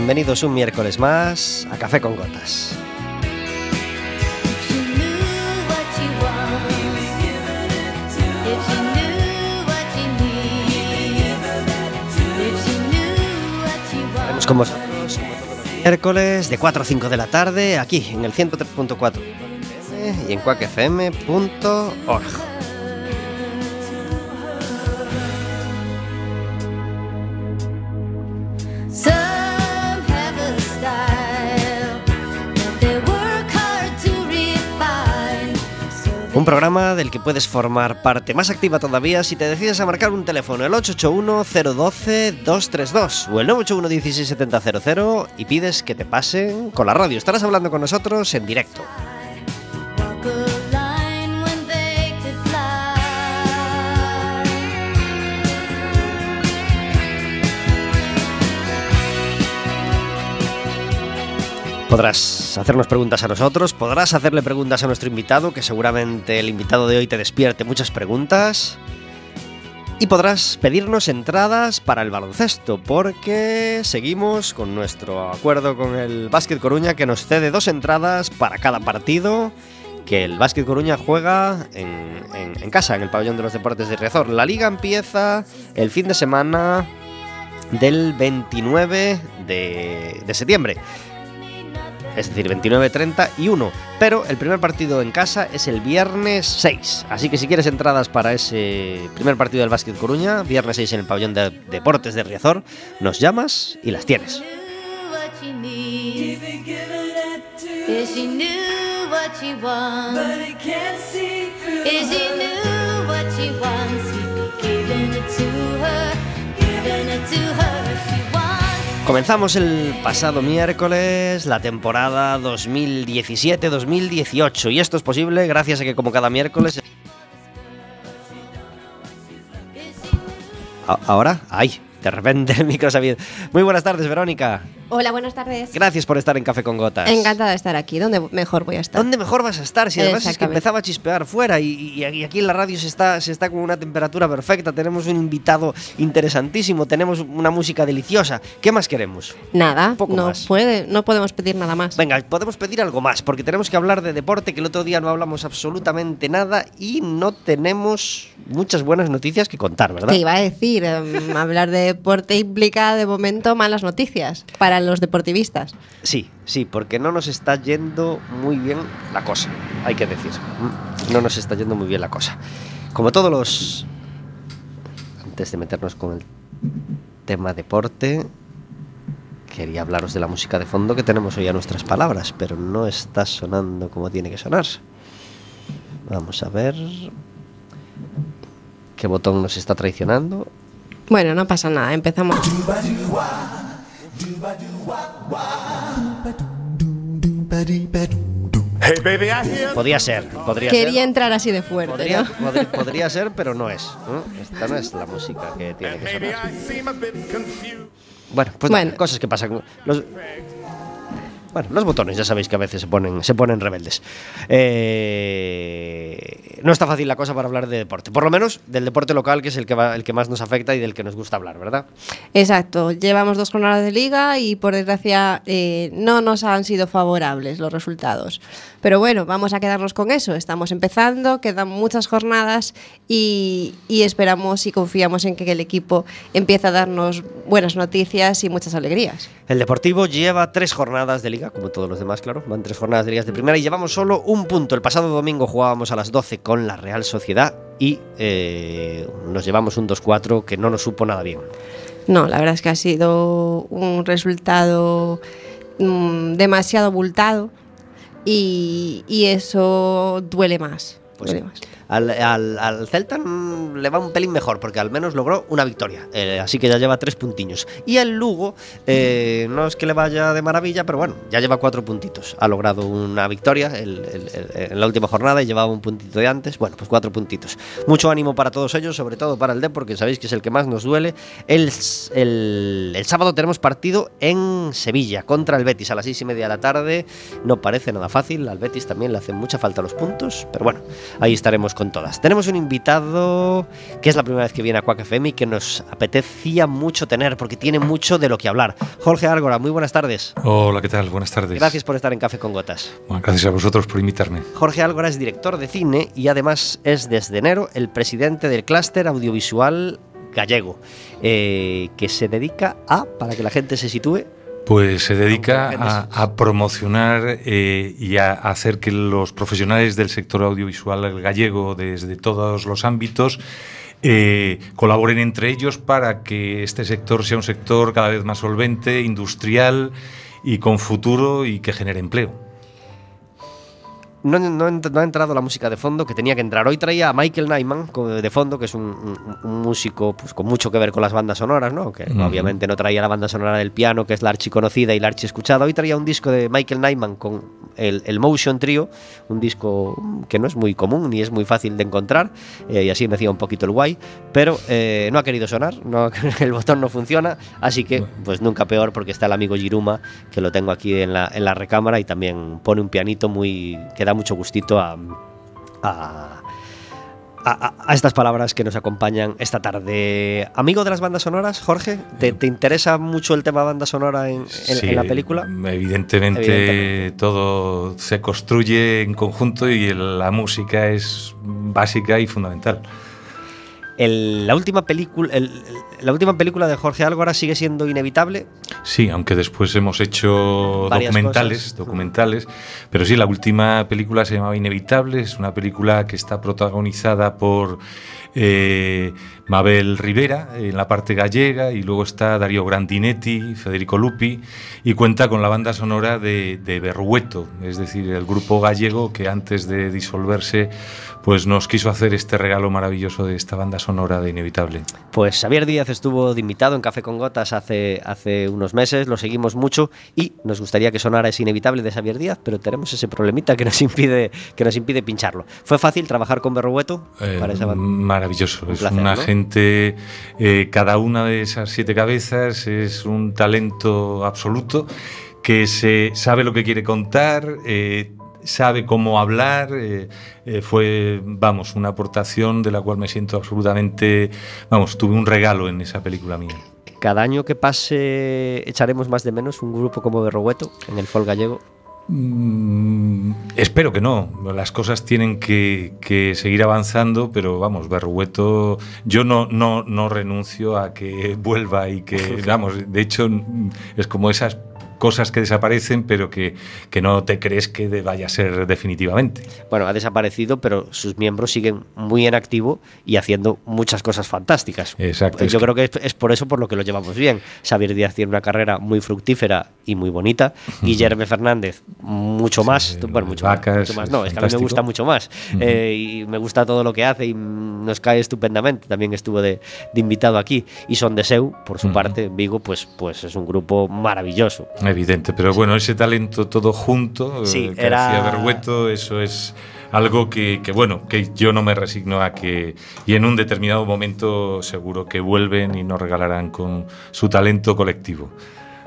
bienvenidos un miércoles más a Café con Gotas. Tenemos como vosotros miércoles de 4 a 5 de la tarde aquí en el 103.4 y en cuacfm.org. Un programa del que puedes formar parte más activa todavía si te decides a marcar un teléfono el 881-012-232 o el 981-16700 y pides que te pasen con la radio. Estarás hablando con nosotros en directo. Podrás hacernos preguntas a nosotros, podrás hacerle preguntas a nuestro invitado, que seguramente el invitado de hoy te despierte muchas preguntas. Y podrás pedirnos entradas para el baloncesto, porque seguimos con nuestro acuerdo con el Básquet Coruña, que nos cede dos entradas para cada partido que el Básquet Coruña juega en, casa, en el pabellón de los deportes de Riazor. La liga empieza el fin de semana del 29 de, de septiembre. Es decir, 29, 30 y 1. Pero el primer partido en casa es el viernes 6. Así que si quieres entradas para ese primer partido del Básquet Coruña, viernes 6 en el pabellón de deportes de Riazor, nos llamas y las tienes. Comenzamos el pasado miércoles la temporada 2017-2018 y esto es posible gracias a que como cada miércoles... Ahora, ay, de repente el micro se ha. Muy buenas tardes, Verónica. Hola, buenas tardes. Gracias por estar en Café con Gotas. Encantada de estar aquí. ¿Dónde mejor voy a estar? ¿Dónde mejor vas a estar? Si además es que empezaba a chispear fuera y, aquí en la radio se está, se está con una temperatura perfecta, tenemos un invitado interesantísimo, tenemos una música deliciosa. ¿Qué más queremos? Nada, Poco no, más. puede, no podemos pedir nada más. Venga, podemos pedir algo más, porque tenemos que hablar de deporte, que el otro día no hablamos absolutamente nada y no tenemos muchas buenas noticias que contar, ¿verdad? Te iba a decir, em, hablar de deporte implica de momento malas noticias para los deportivistas. Sí, sí, porque no nos está yendo muy bien la cosa, hay que decir. No nos está yendo muy bien la cosa. Como todos los... Antes de meternos con el tema deporte, quería hablaros de la música de fondo que tenemos hoy a nuestras palabras, pero no está sonando como tiene que sonar. Vamos a ver... ¿Qué botón nos está traicionando? Bueno, no pasa nada, empezamos. Podría ser, podría Quería ser. entrar así de fuerte, Podría, ¿no? podría ser, pero no es. ¿no? Esta no es la música que tiene que sonar. Bueno, pues Bueno. nada, cosas que pasan. Los, bueno, los botones ya sabéis que a veces se ponen, se ponen rebeldes. Eh, no está fácil la cosa para hablar de deporte. Por lo menos del deporte local, que es el que, va- el que más nos afecta y del que nos gusta hablar, ¿verdad? Exacto, llevamos dos jornadas de liga y por desgracia eh, no nos han sido favorables los resultados. Pero bueno, vamos a quedarnos con eso. Estamos empezando, quedan muchas jornadas y, y esperamos y confiamos en que el equipo empiece a darnos buenas noticias y muchas alegrías. El Deportivo lleva tres jornadas de liga, como todos los demás, claro. Van tres jornadas de ligas de primera y llevamos solo un punto. El pasado domingo jugábamos a las 12 con la Real Sociedad y eh, nos llevamos un 2-4 que no nos supo nada bien. No, la verdad es que ha sido un resultado mm, demasiado abultado y, y eso duele más. Pues duele sí. más. Al, al- Celta mm, le va un pelín mejor porque al menos logró una victoria. Eh, así que ya lleva tres puntiños. Y el Lugo, eh, no es que le vaya de maravilla, pero bueno, ya lleva cuatro puntitos. Ha logrado una victoria en la última jornada y llevaba un puntito de antes. Bueno, pues cuatro puntitos. Mucho ánimo para todos ellos, sobre todo para el D, porque sabéis que es el que más nos duele. El- el sábado tenemos partido en Sevilla contra el Betis a las seis y media de la tarde. No parece nada fácil. Al Betis también le hacen mucha falta los puntos, pero bueno, ahí estaremos con todas. Tenemos un invitado que es la primera vez que viene a Quack FM y que nos apetecía mucho tener porque tiene mucho de lo que hablar. Jorge Árgora, muy buenas tardes. Hola, ¿qué tal? Buenas tardes. Gracias por estar en Café con Gotas. Bueno, gracias a vosotros por invitarme. Jorge Álgora es director de cine y además es desde enero el presidente del clúster audiovisual gallego, eh, que se dedica a, para que la gente se sitúe, Pues se dedica a, a promocionar eh, y a hacer que los profesionales del sector audiovisual gallego desde todos los ámbitos eh, colaboren entre ellos para que este sector sea un sector cada vez más solvente, industrial y con futuro y que genere empleo. No, no, no ha entrado la música de fondo que tenía que entrar. Hoy traía a Michael Nyman de fondo, que es un, un- un músico pues, con mucho que ver con las bandas sonoras, ¿no? que Ujú. obviamente no traía la banda sonora del piano, que es la archiconocida y la archiescuchada. Hoy traía un disco de Michael Nyman con el, el Motion Trio, un disco que no es muy común ni es muy fácil de encontrar, eh, y así me hacía un poquito el guay, pero eh, no ha querido sonar, no, el botón no funciona, así que pues nunca peor porque está el amigo Giruma, que lo tengo aquí en la, en la recámara y también pone un pianito muy que da mucho gustito a, a, a- a estas palabras que nos acompañan esta tarde. Amigo de las bandas sonoras, Jorge, ¿te, te interesa mucho el tema banda sonora en, en- Sí, en la película? Evidentemente, Evidentemente. todo se construye en conjunto y la música es básica y fundamental. El- la, última película, el- el- la última película de Jorge Álvara sigue siendo inevitable. Sí, aunque después hemos hecho Varias documentales, cosas. documentales, pero sí, la última película se llamaba Inevitable, es una película que está protagonizada por eh, Mabel Rivera en la parte gallega y luego está Darío Grandinetti, Federico Lupi y cuenta con la banda sonora de, de Berrueto, es decir, el grupo gallego que antes de disolverse pues nos quiso hacer este regalo maravilloso de esta banda sonora de Inevitable. Pues Xavier Díaz estuvo de invitado en Café con Gotas hace, hace unos meses, lo seguimos mucho y nos gustaría que sonara ese inevitable de Xavier Díaz, pero tenemos ese problemita que nos impide, que nos impide pincharlo. ¿Fue fácil trabajar con Berrueto Eh, para esa banda? maravilloso. Un es placer, una ¿no? gente, eh, cada una de esas siete cabezas es un talento absoluto que se sabe lo que quiere contar. eh, sabe cómo hablar, eh, eh, fue, vamos, una aportación de la cual me siento absolutamente, vamos, tuve un regalo en esa película mía. Cada año que pase echaremos más de menos un grupo como Berrueto en el folk gallego. Mm, espero que no. Las cosas tienen que, que seguir avanzando, pero vamos, Berrueto, yo no, no, no renuncio a que vuelva y que, vamos, de hecho, es como esas cosas que desaparecen, pero que, que no te crees que de- vaya a ser definitivamente. Bueno, ha desaparecido, pero sus miembros siguen muy en activo y haciendo muchas cosas fantásticas. Exacto, es Yo creo que es, es por eso por lo que lo llevamos bien. Xavier Díaz tiene una carrera muy fructífera y muy bonita. Guillermo Fernández, mucho Sí, más. lo bueno, mucho, más, Vacas mucho más. es No, es que a mí me gusta mucho más. Ujú. Eh, y me gusta todo lo que hace y nos cae estupendamente. También estuvo de, de invitado aquí. Y Son de Seu, por su Ujú. parte, Vigo, pues, pues es un grupo maravilloso. Evidente, pero bueno, ese talento todo junto, eh, Sí, que era- hacía eso es algo que, que, bueno, que yo no me resigno a que, y en un determinado momento seguro que vuelven y nos regalarán con su talento colectivo.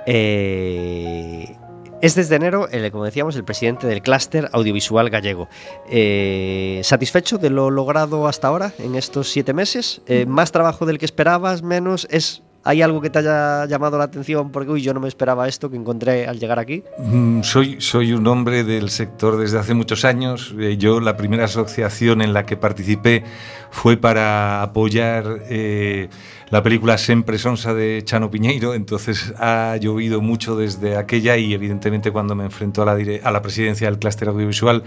Eh, es desde enero, el, como decíamos, el presidente del clúster audiovisual gallego. Eh, ¿Satisfecho de lo logrado hasta ahora, en estos siete meses? Eh, ¿Más trabajo del que esperabas? ¿Menos? ¿Es, ¿Hay algo que te haya llamado la atención? Porque uy, yo no me esperaba esto que encontré al llegar aquí. Mm, Soy, soy un hombre del sector desde hace muchos años. Eh, Yo la primera asociación en la que participé fue para apoyar eh, la película Sempre Sonsa de Chano Piñeiro, entonces ha llovido mucho desde aquella y evidentemente cuando me enfrento a la, a la presidencia del clúster audiovisual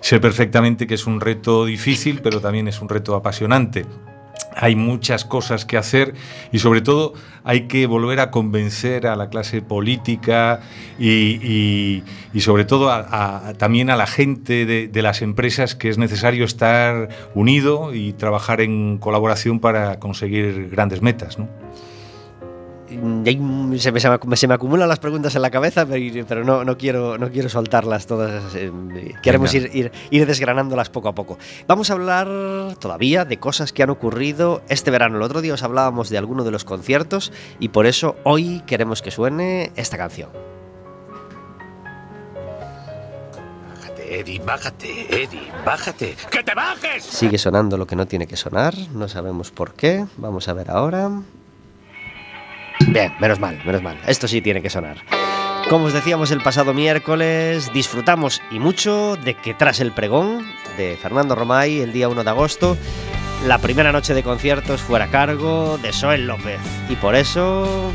sé perfectamente que es un reto difícil, pero también es un reto apasionante. Hay muchas cosas que hacer y sobre todo hay que volver a convencer a la clase política y, sobre todo a- a- también a la gente de, las empresas que es necesario estar unido y trabajar en colaboración para conseguir grandes metas. Se me, se me- se me acumulan las preguntas en la cabeza, pero, pero no, no, quiero, no quiero soltarlas todas. eh, Queremos ir, ir, ir desgranándolas poco a poco. Vamos a hablar todavía de cosas que han ocurrido este verano. El otro día os hablábamos de alguno de los conciertos y por eso hoy queremos que suene esta canción. Bájate. Bájate, Eddie, bájate, Eddie, bájate. ¡Que te bajes! Sigue sonando lo que no tiene que sonar, no sabemos por qué. Vamos a ver ahora. Bien, menos mal, menos mal. Esto sí tiene que sonar. Como os decíamos el pasado miércoles, disfrutamos y mucho de que tras el pregón de Fernando Romay el día 1 de agosto, la primera noche de conciertos fuera a cargo de Soel López. Y por eso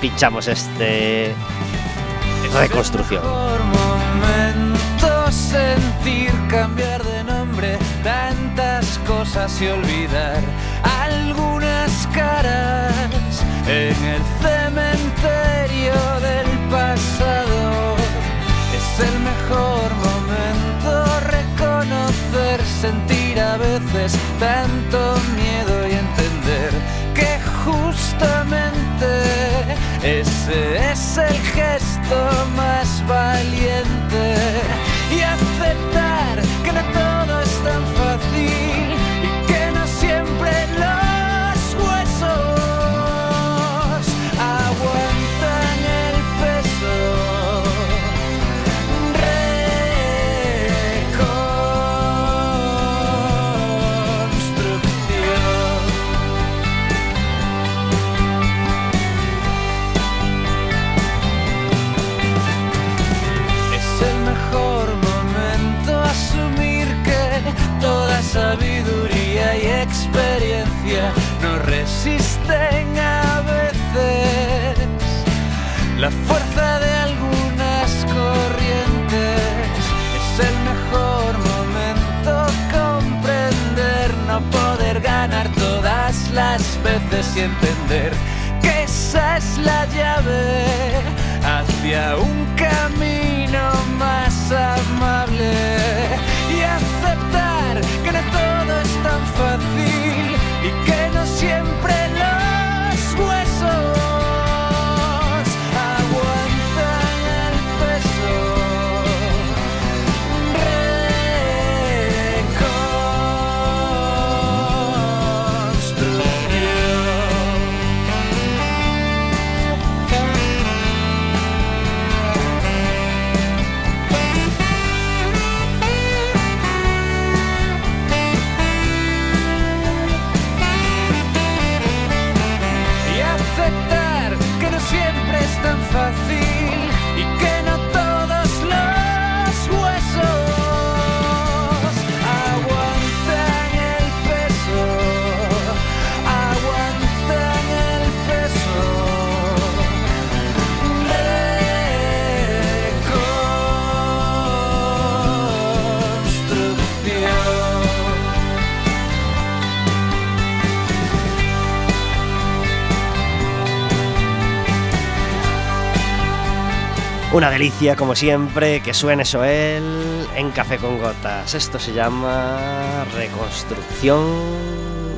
pinchamos este reconstrucción. Sentir cambiar de nombre, tantas cosas y olvidar algunas caras en el cementerio del pasado. Es el mejor momento reconocer, sentir a veces tanto miedo y entender que justamente ese es el gesto más valiente y aceptar que no todo es tan fácil sabiduría y experiencia no resisten a veces la fuerza de algunas corrientes. Es el mejor momento comprender, no poder ganar todas las veces y entender que esa es la llave hacia un camino más amable y aceptar que no todo es Una delicia, como siempre, que suene Soel en Café con Gotas. Esto se llama Reconstrucción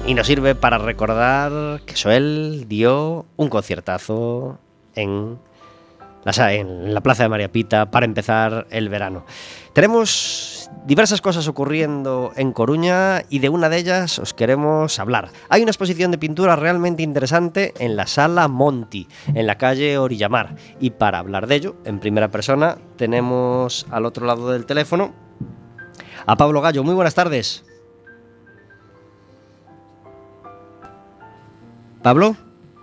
y nos sirve para recordar que Soel dio un conciertazo en en la Plaza de María Pita para empezar el verano. Tenemos diversas cosas ocurriendo en Coruña y de una de ellas os queremos hablar. Hay una exposición de pintura realmente interesante en la Sala Monti, en la calle Orillamar. Y para hablar de ello, en primera persona, tenemos al otro lado del teléfono a Pablo Gallo. Muy buenas tardes. Pablo,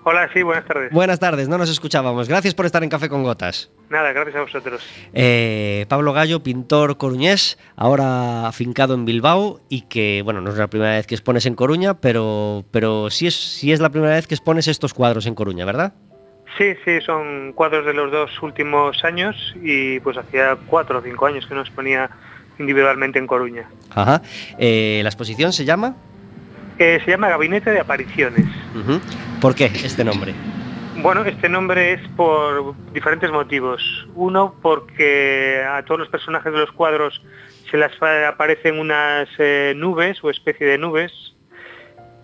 Hola, sí, buenas tardes. buenas tardes, no nos escuchábamos. Gracias por estar en Café con Gotas. Nada, gracias a vosotros. Eh, Pablo Gallo, pintor coruñés, ahora afincado en Bilbao y que, bueno, no es la primera vez que expones en Coruña, pero, pero sí, es, sí es la primera vez que expones estos cuadros en Coruña, ¿verdad? Sí, sí, son cuadros de los dos últimos años y pues hacía cuatro o cinco años que no exponía individualmente en Coruña. Ajá. Eh, la exposición se llama... Eh, se llama Gabinete de Apariciones. ¿Por qué este nombre? Bueno, este nombre es por diferentes motivos. Uno, porque a todos los personajes de los cuadros se les aparecen unas eh, nubes o especie de nubes.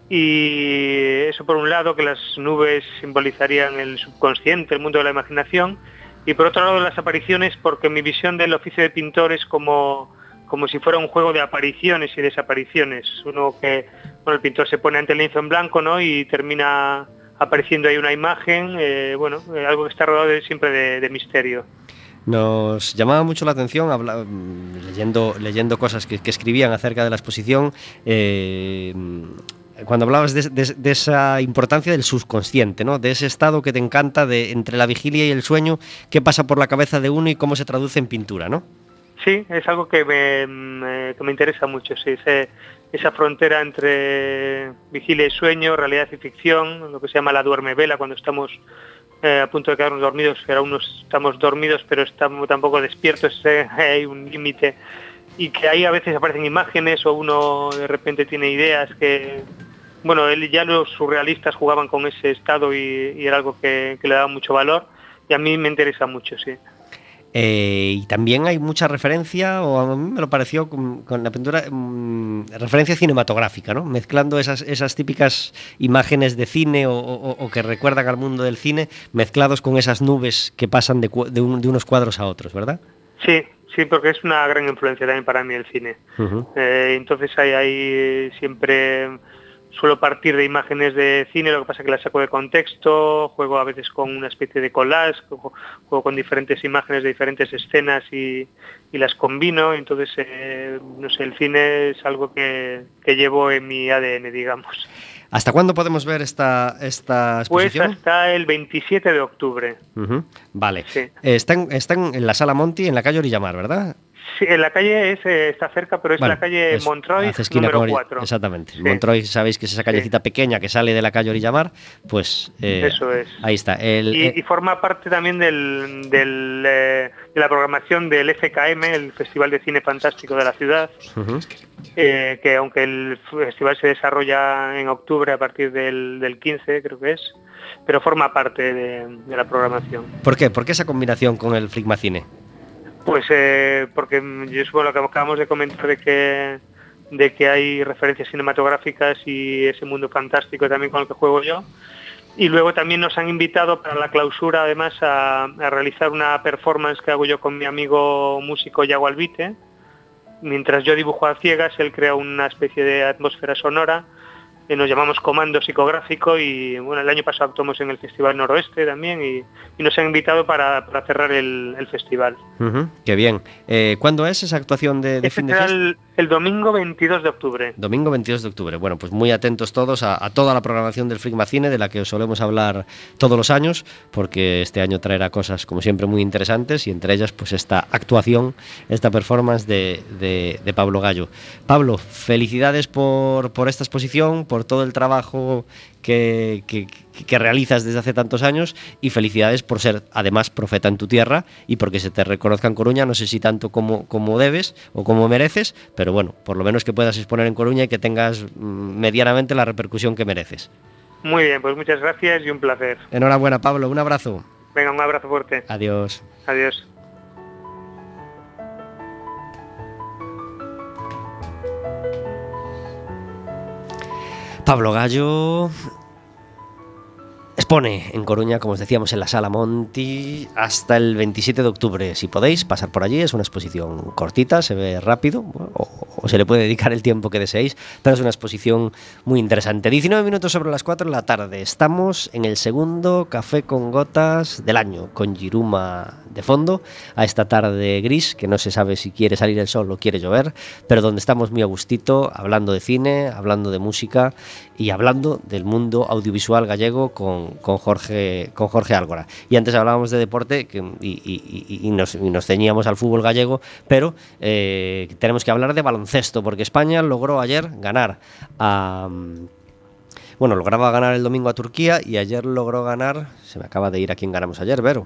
Y eso por un lado, que las nubes simbolizarían el subconsciente, el mundo de la imaginación. Y por otro lado, las apariciones, porque mi visión del oficio de pintor es como, como si fuera un juego de apariciones y desapariciones. Uno que, bueno, el pintor se pone ante el lienzo en blanco, ¿no? Y termina apareciendo ahí una imagen, eh, bueno, eh, algo que está rodeado de- siempre de, misterio. Nos llamaba mucho la atención mm, leyendo, leyendo cosas que, escribían acerca de la exposición. eh, cuando hablabas de esa importancia del subconsciente, ¿no? de ese estado que te encanta de entre la vigilia y el sueño, qué pasa por la cabeza de uno y cómo se traduce en pintura, ¿no? Sí, es algo que me, me- que me interesa mucho, sí, esa frontera entre vigilia y sueño, realidad y ficción, lo que se llama la duerme vela, cuando estamos eh, a punto de quedarnos dormidos, pero aún no estamos dormidos, pero estamos tampoco despiertos, eh, hay un límite, y que ahí a veces aparecen imágenes o uno de repente tiene ideas que, bueno, él, ya los surrealistas jugaban con ese estado y, y era algo que, que le daba mucho valor, y a mí me interesa mucho, sí. Eh, y también hay mucha referencia, o a mí me lo pareció con, con la pintura, mm, referencia cinematográfica, ¿no? Mezclando esas, esas típicas imágenes de cine o, o- o que recuerdan al mundo del cine, mezclados con esas nubes que pasan de, de un- de unos cuadros a otros, ¿verdad? Sí, sí, porque es una gran influencia también para mí el cine. Eh, entonces ahí, ahí siempre suelo partir de imágenes de cine, lo que pasa es que las saco de contexto, juego a veces con una especie de collage, juego, juego con diferentes imágenes de diferentes escenas y, y las combino, entonces eh, no sé, el cine es algo que, que llevo en mi ADN, digamos. ¿Hasta cuándo podemos ver esta, esta Pues exposición? hasta el 27 de octubre. Vale. Sí. Está, en, está en- en la sala Monti, en la calle Orillamar, ¿verdad? Sí, en la calle es, eh, está cerca, pero es Bueno, la calle es- Montroy, número Ori- 4. Exactamente. Sí. Montroy, sabéis que es esa callecita pequeña que sale de la calle Orillamar, pues eh, Eso es. ahí está. El, y, eh, y forma parte también del, del, de la programación del FKM, el Festival de Cine Fantástico de la ciudad, que aunque el festival se desarrolla en octubre a partir del, del 15, creo que es, pero forma parte de, de la programación. ¿Por qué? ¿Por qué esa combinación con el Fligmacine? Pues eh, porque yo supongo lo que acabamos de comentar de que de que hay referencias cinematográficas y ese mundo fantástico también con el que juego yo. Y luego también nos han invitado para la clausura además a, a realizar una performance que hago yo con mi amigo músico Yago Albite. Mientras yo dibujo a ciegas, él crea una especie de atmósfera sonora nos llamamos Comando Psicográfico y bueno, el año pasado actuamos en el Festival Noroeste también y, y nos han invitado para, para cerrar el- el festival. Ujú, Qué bien. Eh, ¿Cuándo es esa actuación de, de Este fin de será fiesta? el, el domingo 22 de octubre. Domingo 22 de octubre. Bueno, pues muy atentos todos a, a toda la programación del Fligmacine, de la que os solemos hablar todos los años, porque este año traerá cosas, como siempre, muy interesantes y entre ellas, pues esta actuación, esta performance de, de- de Pablo Gallo. Pablo, felicidades por, por esta exposición, por todo el trabajo que, que- que realizas desde hace tantos años y felicidades por ser además profeta en tu tierra y porque se te reconozca en Coruña, no sé si tanto como, como debes o como mereces, pero bueno, por lo menos que puedas exponer en Coruña y que tengas mm, medianamente la repercusión que mereces. Muy bien, pues muchas gracias y un placer. Enhorabuena Pablo, un abrazo. Venga, un abrazo fuerte. Adiós. Adiós. Pablo Gallo expone en Coruña, como os decíamos, en la Sala Monti hasta el 27 de octubre. Si podéis pasar por allí, es una exposición cortita, se ve rápido, o, o se le puede dedicar el tiempo que deseéis, pero es una exposición muy interesante. 19 minutos sobre las 4 de la tarde. Estamos en el segundo café con gotas del año, con Giruma de fondo, a esta tarde gris, que no se sabe si quiere salir el sol o quiere llover, pero donde estamos muy a gustito, hablando de cine, hablando de música y hablando del mundo audiovisual gallego con, con Jorge, con Jorge Álgora. Y antes hablábamos de deporte que- y, y- y- y nos, y nos ceñíamos al fútbol gallego, pero eh, tenemos que hablar de baloncesto, porque España logró ayer ganar a... Bueno, lograba ganar el domingo a Turquía y ayer logró ganar, se me acaba de ir a quién ganamos ayer, Vero.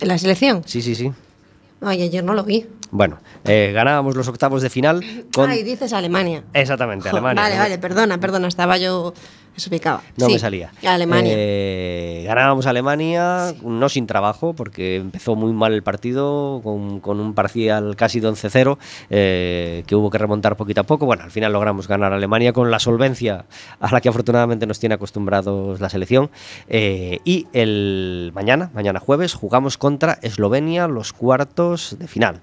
¿En la selección? Sí, sí, sí. Ay, ayer no lo vi. Bueno, eh, ganábamos los octavos de final con... Ay, dices Alemania. Exactamente, Alemania. Vale, ¿no? vale, perdona, perdona, estaba yo desubicada. No Sí, me salía. Alemania. Eh, ganábamos a Alemania, no sin trabajo, porque empezó muy mal el partido, con, con un parcial casi de 11-0, eh, que hubo que remontar poquito a poco. Bueno, al final logramos ganar a Alemania con la solvencia a la que afortunadamente nos tiene acostumbrados la selección. Eh, y el mañana, mañana jueves, jugamos contra Eslovenia los cuartos de final.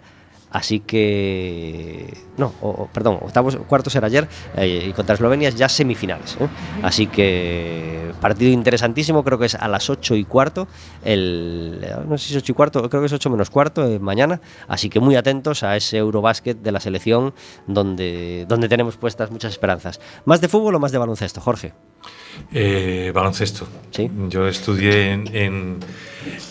Así que. No, o- perdón, octavos, cuartos era ayer eh, y contra Eslovenia ya semifinales. ¿eh? Así que partido interesantísimo, creo que es a las 8 y cuarto. El, no sé si es 8 y cuarto, creo que es 8 menos cuarto eh, mañana. Así que muy atentos a ese Eurobásquet de la selección donde, donde tenemos puestas muchas esperanzas. ¿Más de fútbol o más de baloncesto, Jorge? Eh, baloncesto. Sí. Yo estudié en, en-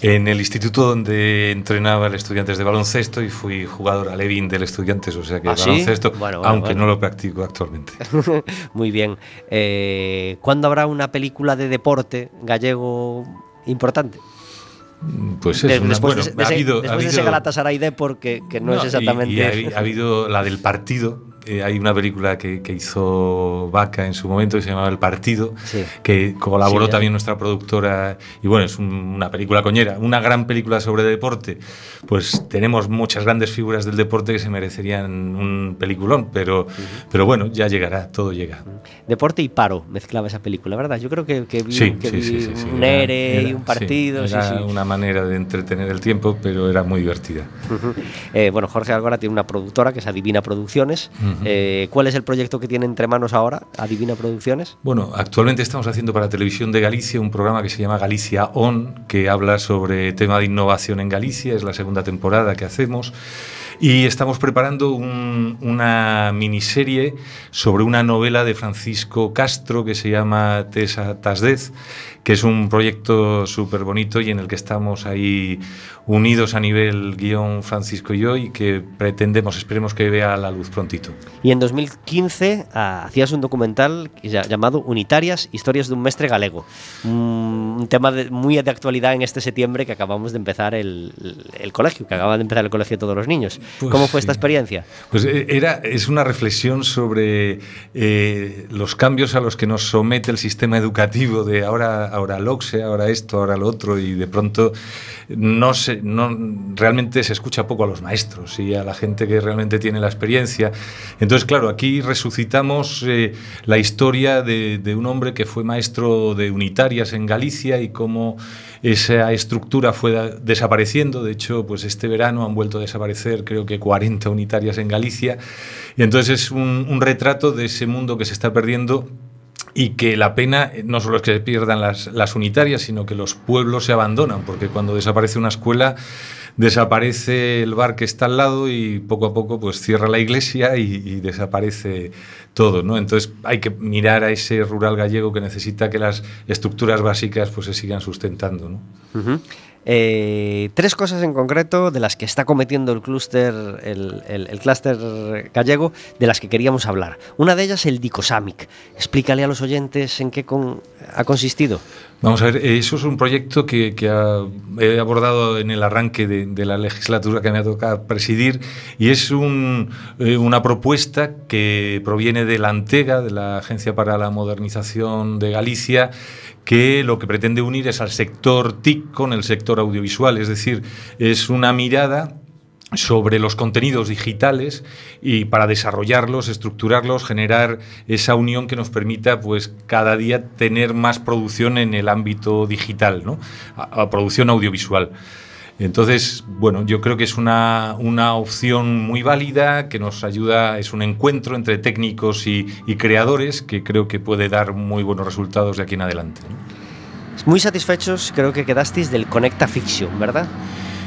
en el instituto donde entrenaba el estudiantes de baloncesto y fui jugador alevín del estudiantes, o sea que ¿Ah, sí? baloncesto, Bueno, bueno, aunque bueno. no lo practico actualmente. Muy bien. Eh, ¿Cuándo habrá una película de deporte gallego importante? Pues es una- después bueno, de, de ha ese, habido- ha después de ese habido- Galatasaray Depor que, que no, No, es y- exactamente... y ha, ha habido la del partido. Eh, hay una película que, que hizo Vaca en su momento que se llamaba El Partido, Sí. que colaboró Sí, también nuestra productora. Y bueno, es un- una película coñera, una gran película sobre deporte. Pues tenemos muchas grandes figuras del deporte que se merecerían un peliculón, pero, pero bueno, ya llegará, todo llega. Deporte y paro mezclaba esa película, ¿verdad? Yo creo que, que vi, Sí, que vi un era- ERE y un partido. era una manera de entretener el tiempo, pero era muy divertida. Ujú. Eh, bueno, Jorge Algora tiene una productora que es Adivina Producciones. Eh, ¿Cuál es el proyecto que tiene entre manos ahora, Adivina Producciones? Bueno, actualmente estamos haciendo para Televisión de Galicia un programa que se llama Galicia On, que habla sobre tema de innovación en Galicia, es la segunda temporada que hacemos. Y estamos preparando un- una miniserie sobre una novela de Francisco Castro que se llama Tesa Tasdez, que es un proyecto súper bonito y en el que estamos ahí unidos a nivel guion Francisco y yo y que pretendemos, esperemos que vea la luz prontito. Y en 2015 ah, hacías un documental llamado Unitarias, historias de un mestre galego. Un, un tema muy de actualidad en este septiembre que acabamos de empezar el, el colegio, que acaba de empezar el colegio de todos los niños. Pues ¿Cómo fue esta sí. experiencia? Pues eh, era, es una reflexión sobre eh, los cambios a los que nos somete el sistema educativo de ahora, ahora LOCSE, ahora esto, ahora lo otro, y de pronto no se, no, realmente se escucha poco a los maestros y a la gente que realmente tiene la experiencia. Entonces, claro, aquí resucitamos eh, la historia de, de un hombre que fue maestro de unitarias en Galicia y cómo esa estructura fue desapareciendo. De hecho, pues este verano han vuelto a desaparecer creo que 40 unitarias en Galicia. Y entonces es un, retrato de ese mundo que se está perdiendo y que la pena eh, no solo es que se pierdan las, las unitarias, sino que los pueblos se abandonan, porque cuando desaparece una escuela, desaparece el bar que está al lado y poco a poco pues cierra la iglesia y, desaparece todo, ¿no? Entonces hay que mirar a ese rural gallego que necesita que las estructuras básicas pues se sigan sustentando, ¿no? Eh, tres cosas en concreto de las que está cometiendo el clúster, el, el- gallego, de las que queríamos hablar. Una de ellas, el Dicosamic. Explícale a los oyentes en qué con- ha consistido. Vamos a ver, eh, eso es un proyecto que, he abordado en el arranque de, la legislatura que me ha tocado presidir y es eh, una propuesta que proviene de la Antega, de la Agencia para la Modernización de Galicia, que lo que pretende unir es al sector TIC con el sector audiovisual, es decir, es una mirada sobre los contenidos digitales y para desarrollarlos, estructurarlos, generar esa unión que nos permita pues cada día tener más producción en el ámbito digital, ¿no? A- producción audiovisual. Entonces, bueno, yo creo que es una, una opción muy válida, que nos ayuda, es un encuentro entre técnicos y, y creadores que creo que puede dar muy buenos resultados de aquí en adelante. Muy satisfechos creo que quedasteis del Conecta Fiction, ¿verdad?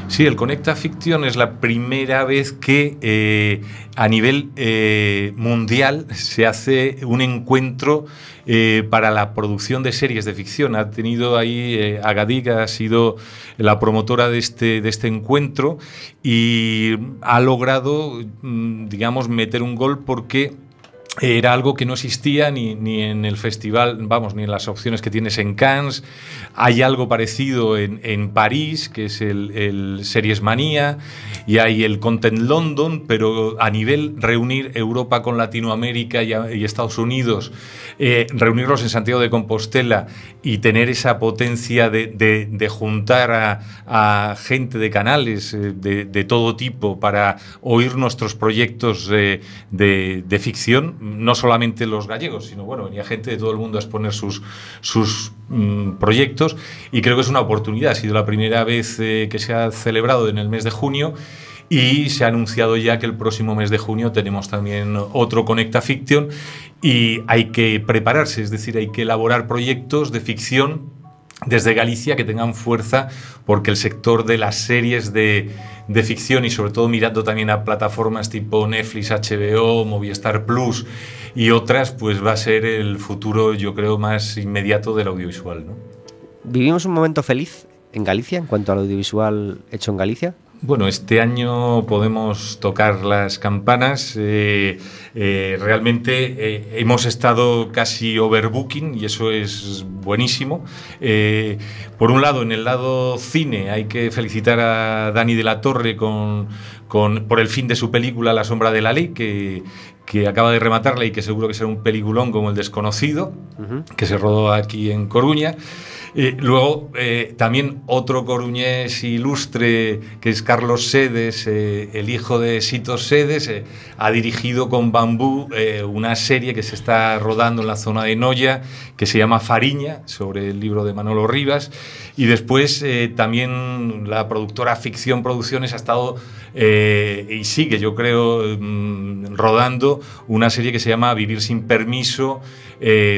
Sí, el Conecta Fiction es la primera vez que eh, a nivel eh, mundial se hace un encuentro eh, para la producción de series de ficción. Ha tenido ahí, Agadig ha sido la promotora de este, de este encuentro y ha logrado, mm, digamos, meter un gol porque era algo que no existía ni, ni en el festival, vamos, ni en las opciones que tienes en Cannes. Hay algo parecido en, en París, que es el, el Series Manía, y hay el Content London, pero a nivel reunir Europa con Latinoamérica y, Estados Unidos, eh, reunirlos en Santiago de Compostela y tener esa potencia de, de- juntar a, gente de canales eh, de, de todo tipo para oír nuestros proyectos eh, de ficción, no solamente los gallegos, sino bueno, venía gente de todo el mundo a exponer sus, sus mm, proyectos y creo que es una oportunidad. Ha sido la primera vez eh, que se ha celebrado en el mes de junio y se ha anunciado ya que el próximo mes de junio tenemos también otro Conecta Fiction y hay que prepararse, es decir, hay que elaborar proyectos de ficción desde Galicia que tengan fuerza porque el sector de las series de, ficción y sobre todo mirando también a plataformas tipo Netflix, HBO, Movistar Plus y otras, pues va a ser el futuro yo creo más inmediato del audiovisual. ¿Vivimos un momento feliz en Galicia en cuanto al audiovisual hecho en Galicia? Bueno, este año podemos tocar las campanas. Eh, eh, realmente eh, hemos estado casi overbooking y eso es buenísimo. Por un lado, en el lado cine, hay que felicitar a Dani de la Torre con, con, por el fin de su película La sombra de la ley, que, que acaba de rematarla y que seguro que será un peliculón como El desconocido, uh -huh. que se rodó aquí en Coruña. Eh, luego, eh, también otro coruñés ilustre, que es Carlos Sedes, eh, el hijo de Sito Sedes, ha dirigido con Bambú una serie que se está rodando en la zona de Noya, que se llama Fariña, sobre el libro de Manolo Rivas. Y después también la productora Ficción Producciones ha estado y sigue, yo creo, mmm, rodando una serie que se llama Vivir sin permiso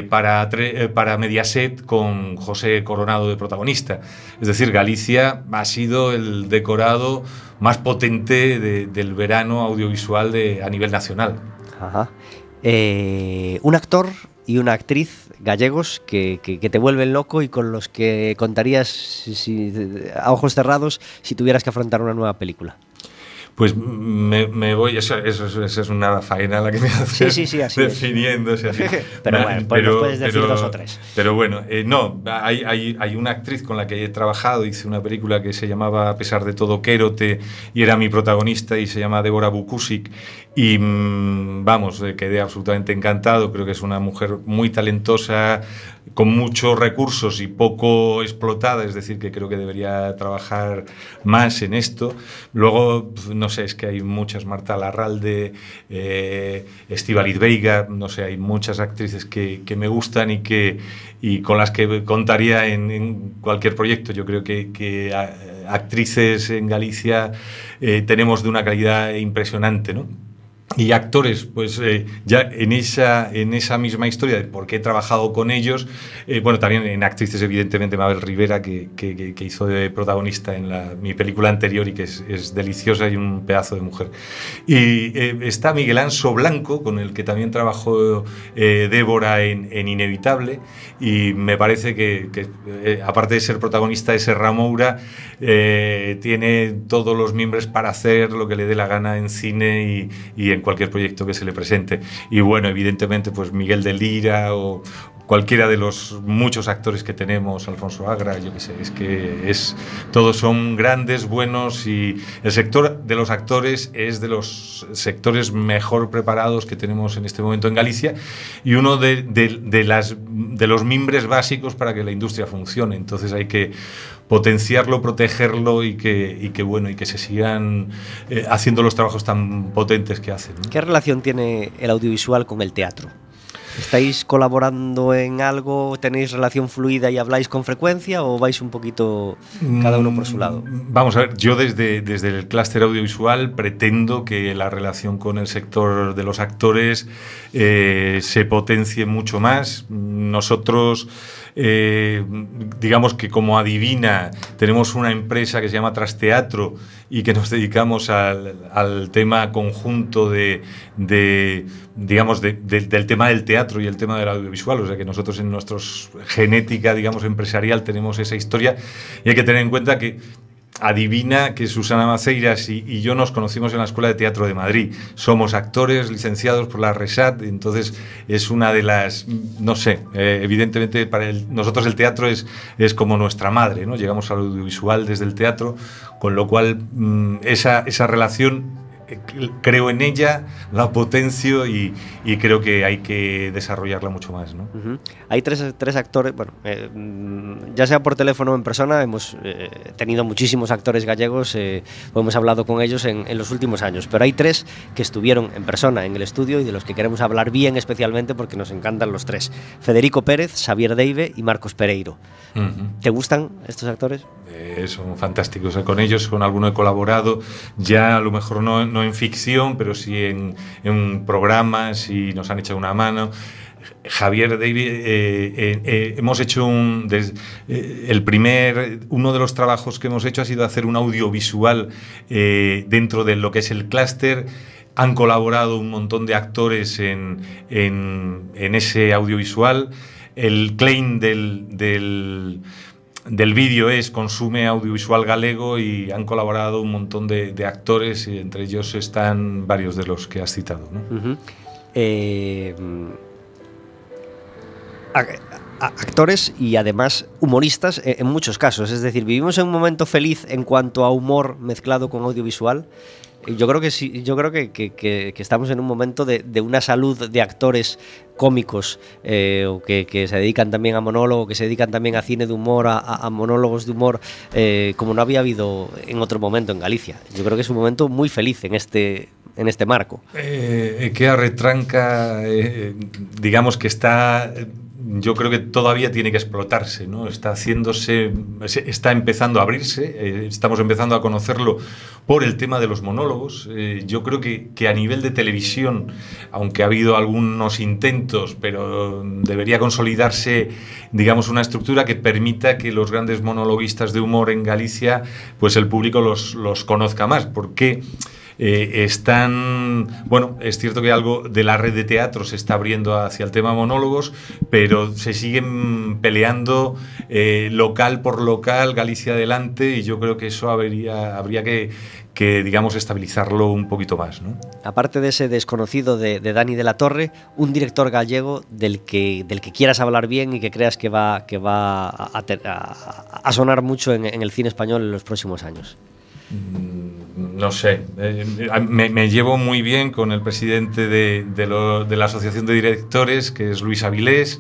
para, para Mediaset con José Coronado de protagonista. Es decir, Galicia ha sido el decorado más potente de, del verano audiovisual a nivel nacional. Ajá. Eh, un actor y una actriz gallegos que, que, te vuelven loco y con los que contarías a ojos cerrados si tuvieras que afrontar una nueva película. Pues me, me voy, eso, eso, eso, es una faena la que me haces sí, sí, sí, así definiéndose así. pero bueno, pues pero, puedes decir pero, dos o tres. Pero bueno, eh, no, hay, hay, hay, una actriz con la que he trabajado, hice una película que se llamaba A pesar de todo Kérote y era mi protagonista y se llama Débora Bukusic y mmm, vamos, quedé absolutamente encantado, creo que es una mujer muy talentosa, con muchos recursos y poco explotada, es decir, que creo que debería trabajar más en esto. Luego, no sé, es que hay muchas, Marta Larralde, eh, Estivaliz Veiga, no sé, hay muchas actrices que, que, me gustan y, que, y con las que contaría en, en cualquier proyecto. Yo creo que, que actrices en Galicia eh, tenemos de una calidad impresionante, ¿no? Y actores, pues eh, ya en esa, en esa misma historia de por qué he trabajado con ellos, eh, bueno, también en actrices, evidentemente, Mabel Rivera, que, que, que hizo de protagonista en la, mi película anterior y que es, es, deliciosa y un pedazo de mujer. Y eh, está Miguel Anso Blanco, con el que también trabajó Débora en, en, Inevitable, y me parece que, aparte de ser protagonista de Serra Moura, tiene todos los miembros para hacer lo que le dé la gana en cine y, y en cualquier proyecto que se le presente. Y bueno, evidentemente, pues Miguel de Lira o cualquiera de los muchos actores que tenemos, Alfonso Agra, yo qué sé, es que es, todos son grandes, buenos y el sector de los actores es de los sectores mejor preparados que tenemos en este momento en Galicia y uno de, de, las, de los mimbres básicos para que la industria funcione. Entonces hay que potenciarlo, protegerlo y que, y que, bueno, y que se sigan eh, haciendo los trabajos tan potentes que hacen. ¿no? ¿Qué relación tiene el audiovisual con el teatro? ¿Estáis colaborando en algo? ¿Tenéis relación fluida y habláis con frecuencia o vais un poquito cada uno por su lado? Vamos a ver, yo desde, desde el clúster audiovisual pretendo que la relación con el sector de los actores eh, se potencie mucho más. Nosotros eh, digamos que como adivina tenemos una empresa que se llama Trasteatro y que nos dedicamos al, al tema conjunto de, digamos, de, de, del tema del teatro y el tema del audiovisual, o sea que nosotros en nuestra genética, digamos, empresarial tenemos esa historia y hay que tener en cuenta que adivina que Susana Maceiras y, yo nos conocimos en la Escuela de Teatro de Madrid. Somos actores licenciados por la RESAT, entonces es una de las, no sé, eh, evidentemente para nosotros el teatro es, es como nuestra madre, ¿no? Llegamos al audiovisual desde el teatro, con lo cual mmm, esa, esa relación creo en ella, la potencio y, y creo que hay que desarrollarla mucho más. ¿no? Ujú. Hay tres, tres actores, bueno, eh, mm, ya sea por teléfono o en persona, hemos eh, tenido muchísimos actores gallegos, eh, o hemos hablado con ellos en, en los últimos años, pero hay tres que estuvieron en persona en el estudio y de los que queremos hablar bien especialmente porque nos encantan los tres. Federico Pérez, Xavier Deive y Marcos Pereiro. Ujú. ¿Te gustan estos actores? Eh, son fantásticos. Con ellos, con alguno he colaborado, ya a lo mejor no, no en ficción, pero sí en, en programas y nos han echado una mano. Javier David, eh, eh, eh, hemos hecho un. eh, el primer. Uno de los trabajos que hemos hecho ha sido hacer un audiovisual eh, dentro de lo que es el clúster. Han colaborado un montón de actores en, en- en ese audiovisual. El claim del, del, del vídeo es Consume Audiovisual Galego y han colaborado un montón de, actores y entre ellos están varios de los que has citado. ¿no? Eh, actores y además humoristas en muchos casos. Es decir, vivimos en un momento feliz en cuanto a humor mezclado con audiovisual. Yo creo que sí, yo creo que, que- estamos en un momento de, de una salud de actores cómicos eh, o que, se dedican también a monólogo, que se dedican también a cine de humor, a, monólogos de humor, eh, como no había habido en otro momento en Galicia. Yo creo que es un momento muy feliz en este, en este marco. Eh, que a retranca, eh, digamos que está, eh, yo creo que todavía tiene que explotarse, ¿no? Está haciéndose, se- está empezando a abrirse, eh, estamos empezando a conocerlo por el tema de los monólogos. Eh, yo creo que, que a nivel de televisión, aunque ha habido algunos intentos, pero debería consolidarse, digamos, una estructura que permita que los grandes monologuistas de humor en Galicia, pues el público los, los conozca más, porque eh, están, bueno, es cierto que algo de la red de teatro se está abriendo hacia el tema monólogos, pero se siguen peleando eh, local por local, Galicia adelante, y yo creo que eso habría, habría que, que, digamos, estabilizarlo un poquito más, ¿no? aparte de ese desconocido de, de Dani de la Torre, un director gallego del que, del que quieras hablar bien y que creas que va, que va a, sonar mucho en, en el cine español en los próximos años. No sé, eh, me, me llevo muy bien con el presidente de, de lo- de la Asociación de Directores, que es Luis Avilés,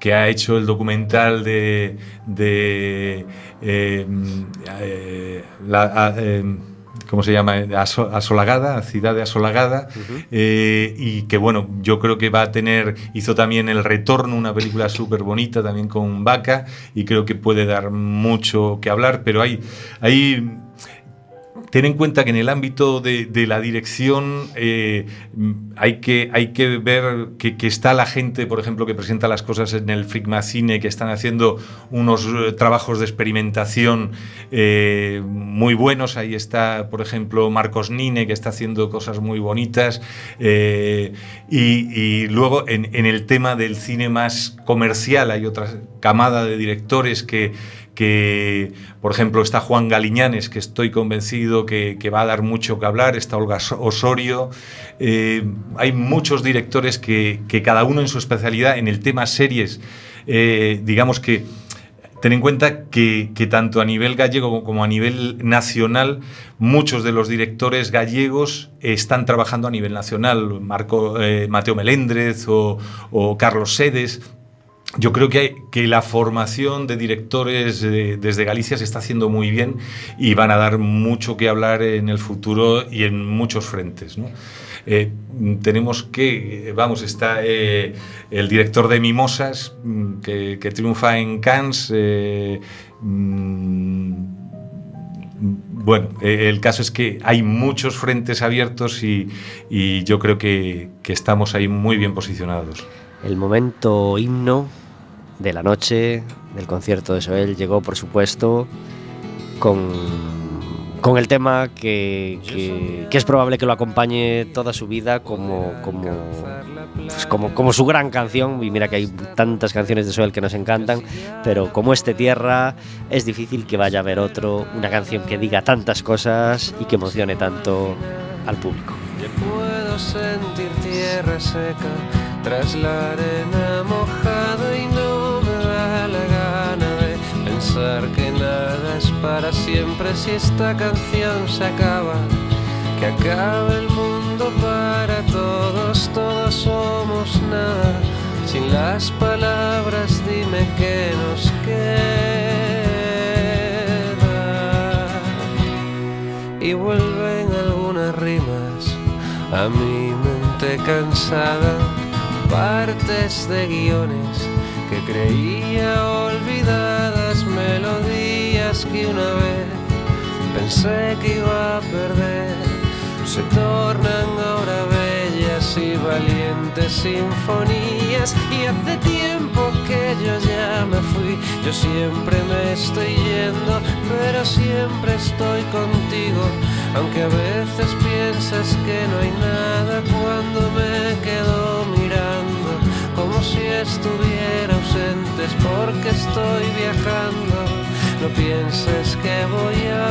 que ha hecho el documental de, de eh, eh, la, a- ¿cómo se llama? Aso- Asolagada, Ciudad de Asolagada, eh, y que bueno, yo creo que va a tener, hizo también El Retorno, una película súper bonita también con Vaca, y creo que puede dar mucho que hablar, pero hay... hay Ten en cuenta que en el ámbito de, la dirección eh, hay, que, hay que ver que, está la gente, por ejemplo, que presenta las cosas en el Frigma Cine, que están haciendo unos eh, trabajos de experimentación eh, muy buenos. Ahí está, por ejemplo, Marcos Nine, que está haciendo cosas muy bonitas. Y, y luego en, en el tema del cine más comercial hay otra camada de directores que que, por ejemplo, está Juan Galiñanes, que estoy convencido que, que va a dar mucho que hablar, está Olga So- Osorio, eh, hay muchos directores que, que cada uno en su especialidad, en el tema series, eh, digamos que Ten en cuenta que, que tanto a nivel gallego como a nivel nacional, muchos de los directores gallegos están trabajando a nivel nacional. Marco, eh, Mateo Melendrez o, o Carlos Sedes. Yo creo que, hay- que la formación de directores eh, desde Galicia se está haciendo muy bien y van a dar mucho que hablar en el futuro y en muchos frentes. Eh, tenemos que, vamos, está eh, el director de Mimosas, mm, que, triunfa en Cannes. mm, bueno, el caso es que hay muchos frentes abiertos y, yo creo que estamos ahí muy bien posicionados. El momento himno de la noche del concierto de Soel llegó, por supuesto, con, con el tema que, que- es probable que lo acompañe toda su vida como, pues como, como su gran canción. Y mira que hay tantas canciones de Soel que nos encantan, pero como este Tierra, es difícil que vaya a haber otro, una canción que diga tantas cosas y que emocione tanto al público. Ya puedo sentir tierra seca tras la arena mojada pensar que nada es para siempre si esta canción se acaba. que acabe el mundo para todos, todos somos nada. Sin las palabras dime qué nos queda. Y vuelven algunas rimas a mi mente cansada, partes de guiones que creía melodías que una vez pensé que iba a perder, se tornan ahora bellas y valientes sinfonías. Y hace tiempo que yo ya me fui, yo siempre me estoy yendo, pero siempre estoy contigo. Aunque a veces piensas que no hay nada cuando me quedo mirando, como si estuviera ausentes porque estoy viajando. No pienses que voy a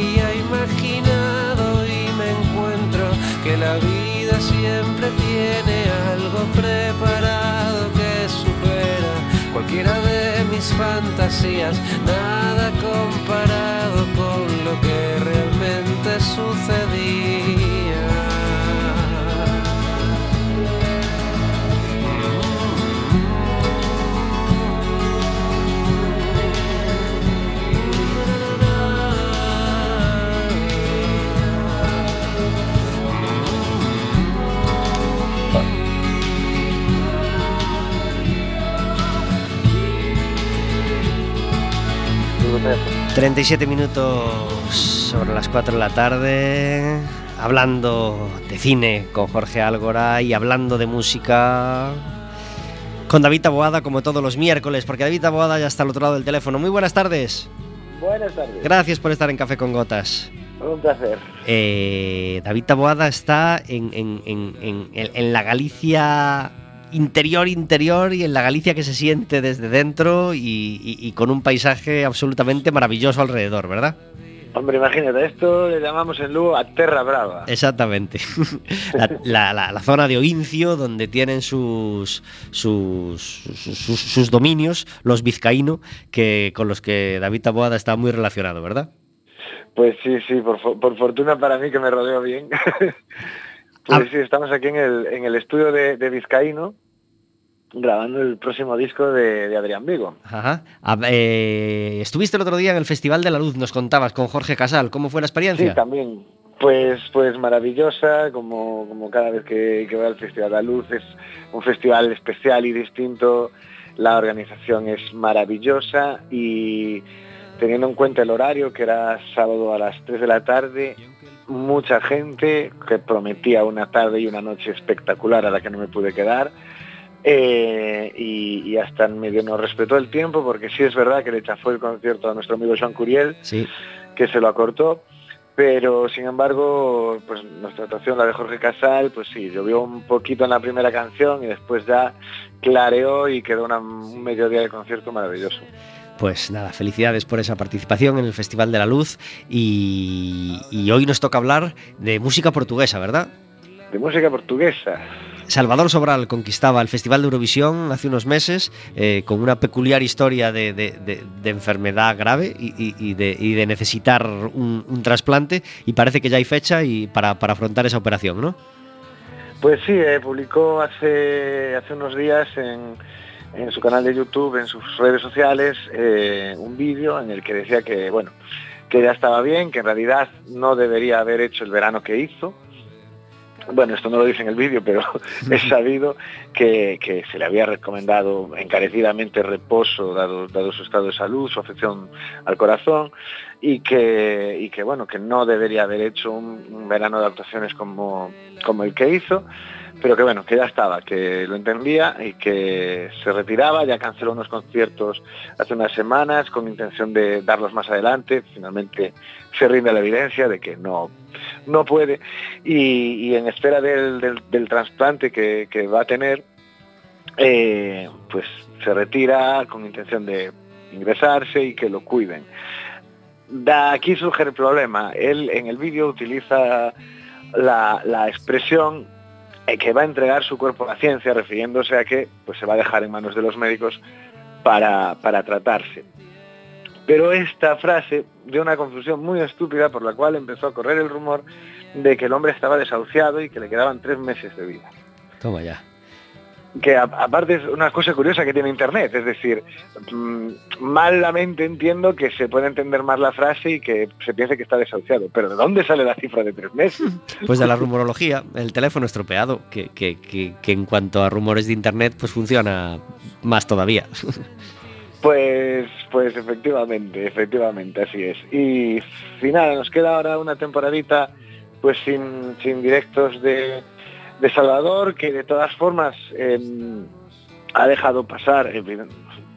que la vida siempre tiene algo preparado que supera cualquiera de mis fantasías, nada comparado con lo que realmente sucedía. 37 minutos sobre las 4 de la tarde, hablando de cine con Jorge Álgora y hablando de música con David Taboada como todos los miércoles, porque David Taboada ya está al otro lado del teléfono. Muy buenas tardes. Buenas tardes. Gracias por estar en Café con Gotas. Un placer. Eh, David Taboada está en, en- en- en- en- en la Galicia interior, interior y en la Galicia que se siente desde dentro y, y- y con un paisaje absolutamente maravilloso alrededor, ¿verdad? Hombre, imagínate, esto le llamamos en Lugo a Terra Brava. Exactamente. La, la- la- la zona de Oincio, donde tienen sus, sus, sus, sus- dominios, los vizcaíno, que, con los que David Taboada está muy relacionado, ¿verdad? Pues sí, sí, por, por fortuna para mí que me rodeo bien. pues sí, estamos aquí en el, en el estudio de, de Vizcaíno, grabando el próximo disco de, de Adrián Vigo. Ajá. A- eh, estuviste el otro día en el Festival de la Luz, nos contabas con Jorge Casal. ¿Cómo fue la experiencia? Sí, también. Pues, pues maravillosa, como, como cada vez que, que voy al Festival de la Luz, es un festival especial y distinto, la organización es maravillosa y teniendo en cuenta el horario, que era sábado a las 3 de la tarde, mucha gente que prometía una tarde y una noche espectacular a la que no me pude quedar. eh, y, y hasta medio nos respetó el tiempo porque sí es verdad que le chafó el concierto a nuestro amigo Joan Curiel, Sí. que se lo acortó, pero sin embargo, pues nuestra actuación, la de Jorge Casal, pues sí, llovió un poquito en la primera canción y después ya clareó y quedó una- un mediodía de concierto maravilloso. Pues nada, felicidades por esa participación en el Festival de la Luz y, y hoy nos toca hablar de música portuguesa, ¿verdad? De música portuguesa. Salvador Sobral conquistaba el Festival de Eurovisión hace unos meses eh, con una peculiar historia de, de- de- de enfermedad grave y, y- y de, y de necesitar un, un trasplante y parece que ya hay fecha y para, para afrontar esa operación, ¿no? Pues sí, eh, publicó hace, hace unos días en, en su canal de YouTube, en sus redes sociales, eh, un vídeo en el que decía que, bueno, que ya estaba bien, que en realidad no debería haber hecho el verano que hizo, bueno, esto no lo dice en el vídeo, pero es sabido que, que, se le había recomendado encarecidamente reposo, dado, dado, su estado de salud, su afección al corazón, y que, y que bueno, que no debería haber hecho un, un verano de actuaciones como, como el que hizo, pero que bueno, que ya estaba, que lo entendía y que se retiraba, ya canceló unos conciertos hace unas semanas con intención de darlos más adelante, finalmente se rinde la evidencia de que no, no puede y, en espera del, del, trasplante que, que, va a tener, eh, pues se retira con intención de ingresarse y que lo cuiden. De aquí surge el problema. Él en el vídeo utiliza la, la expresión que va a entregar su cuerpo a la ciencia, refiriéndose a que pues, se va a dejar en manos de los médicos para, para tratarse. Pero esta frase dio una confusión muy estúpida por la cual empezó a correr el rumor de que el hombre estaba desahuciado y que le quedaban tres meses de vida. Toma ya que a, aparte es una cosa curiosa que tiene Internet, es decir, mmm, malamente entiendo que se puede entender más la frase y que se piense que está desahuciado, pero ¿de dónde sale la cifra de tres meses? Pues de la rumorología, el teléfono estropeado, que, que, que, que en cuanto a rumores de Internet, pues funciona más todavía. Pues, pues efectivamente, efectivamente, así es. Y final, nos queda ahora una temporadita pues sin, sin directos de, de Salvador, que de todas formas eh, ha dejado pasar,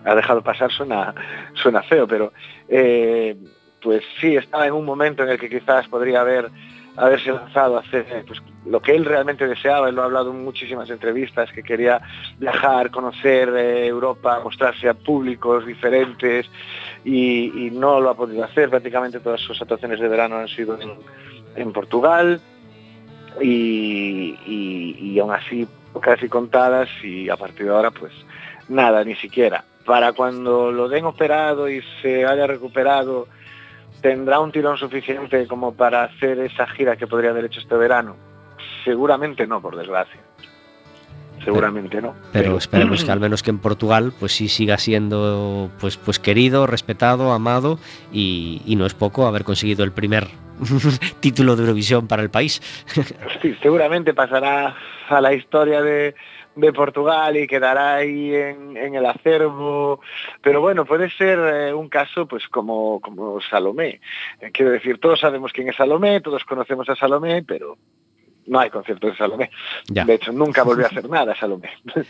ha dejado pasar suena, suena feo, pero eh, pues sí, estaba en un momento en el que quizás podría haber haberse lanzado a hacer pues, lo que él realmente deseaba, él lo ha hablado en muchísimas entrevistas, que quería viajar, conocer eh, Europa, mostrarse a públicos diferentes y, no lo ha podido hacer, prácticamente todas sus actuaciones de verano han sido en Portugal, y, y, y aún así casi contadas y a partir de ahora pues nada, ni siquiera. Para cuando lo den operado y se haya recuperado, ¿tendrá un tirón suficiente como para hacer esa gira que podría haber hecho este verano? Seguramente no, por desgracia. Seguramente no. Pero, pero esperemos que al menos que en Portugal pues sí siga siendo pues, pues querido, respetado, amado y, y no es poco haber conseguido el primer título de Eurovisión para el país. Sí, seguramente pasará a la historia de, Portugal y quedará ahí en, en, el acervo. Pero bueno, puede ser eh, un caso pues como, como Salomé. Eh, quiero decir, todos sabemos quién es Salomé, todos conocemos a Salomé, pero no hay conciertos de Salomé. Ya. De hecho, nunca volvió a hacer nada Salomé.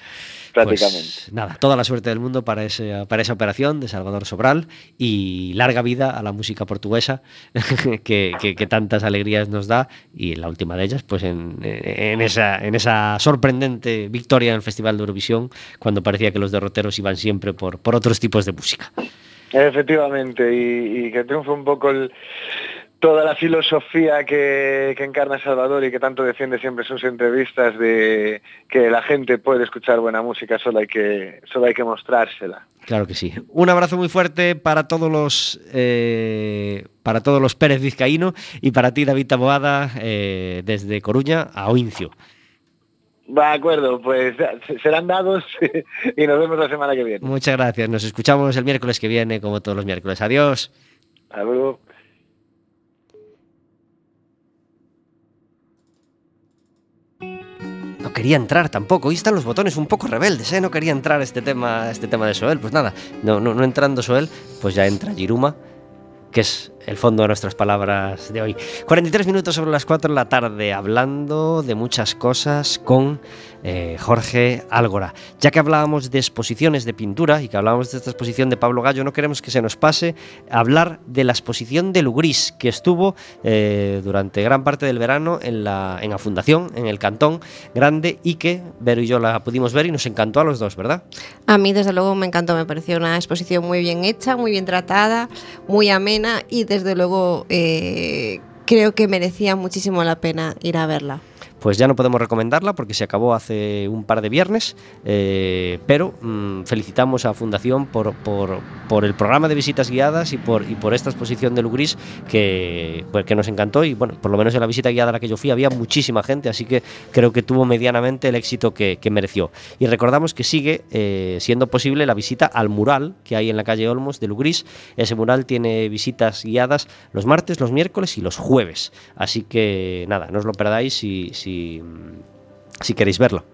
prácticamente. Pues, nada, toda la suerte del mundo para, ese, para esa operación de Salvador Sobral y larga vida a la música portuguesa que, que, que, tantas alegrías nos da y la última de ellas, pues en, en, esa, en esa sorprendente victoria en el Festival de Eurovisión cuando parecía que los derroteros iban siempre por, por otros tipos de música. Efectivamente, y, y que triunfa un poco el, toda la filosofía que, que, encarna Salvador y que tanto defiende siempre sus entrevistas de que la gente puede escuchar buena música, solo hay que, solo hay que mostrársela. Claro que sí. Un abrazo muy fuerte para todos los eh, para todos los Pérez Vizcaíno y para ti, David Taboada, eh, desde Coruña a Oincio. De acuerdo, pues serán dados y nos vemos la semana que viene. Muchas gracias. Nos escuchamos el miércoles que viene, como todos los miércoles. Adiós. Hasta quería entrar tampoco. Hoy están los botones un poco rebeldes, ¿eh? No quería entrar este tema, este tema de Soel. Pues nada, no, no, no entrando Soel, pues ya entra Giruma, que es el fondo de nuestras palabras de hoy. 43 minutos sobre las 4 de la tarde, hablando de muchas cosas con eh, Jorge Álgora. Ya que hablábamos de exposiciones de pintura y que hablábamos de esta exposición de Pablo Gallo, no queremos que se nos pase hablar de la exposición de Lugris, que estuvo eh, durante gran parte del verano en la, Fundación, en el Cantón Grande, y que Vero y yo la pudimos ver y nos encantó a los dos, ¿verdad? A mí, desde luego, me encantó. Me pareció una exposición muy bien hecha, muy bien tratada, muy amena y desde luego eh, creo que merecía muchísimo la pena ir a verla pues ya no podemos recomendarla porque se acabó hace un par de viernes, eh, pero mmm, felicitamos a Fundación por, por, por, el programa de visitas guiadas y por, y por esta exposición de Lugris que, pues, que nos encantó y bueno, por lo menos en la visita guiada a la que yo fui había muchísima gente, así que creo que tuvo medianamente el éxito que, mereció. Y recordamos que sigue eh, siendo posible la visita al mural que hay en la calle Olmos de Lugris. Ese mural tiene visitas guiadas los martes, los miércoles y los jueves, así que nada, no os lo perdáis si si, queréis verlo.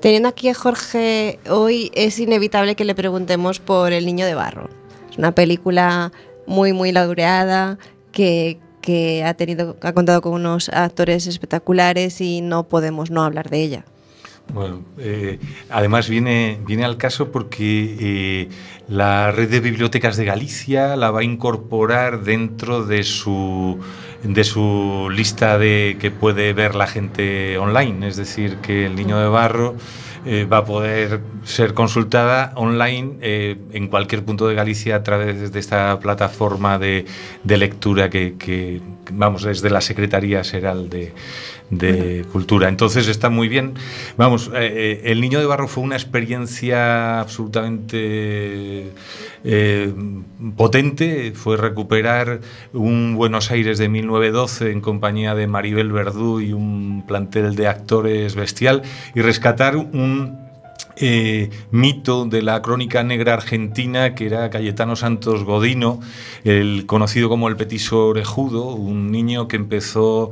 Teniendo aquí a Jorge, hoy es inevitable que le preguntemos por El Niño de Barro. Es una película muy, muy laureada, que, que ha, tenido, ha contado con unos actores espectaculares y no podemos no hablar de ella. Bueno, eh, además viene, viene al caso porque eh, la red de bibliotecas de Galicia la va a incorporar dentro de su, de su lista de que puede ver la gente online. Es decir, que el niño de barro eh, va a poder ser consultada online en cualquier punto de Galicia a través de esta plataforma de, lectura que, que, vamos, desde la Secretaría Seral de, de Cultura. Entonces está muy bien. Vamos, eh, El Niño de Barro fue una experiencia absolutamente eh, potente. Fue recuperar un Buenos Aires de 1912 en compañía de Maribel Verdú y un plantel de actores bestial y rescatar un eh, mito de la crónica negra argentina que era Cayetano Santos Godino, el conocido como el petiso orejudo, un niño que empezó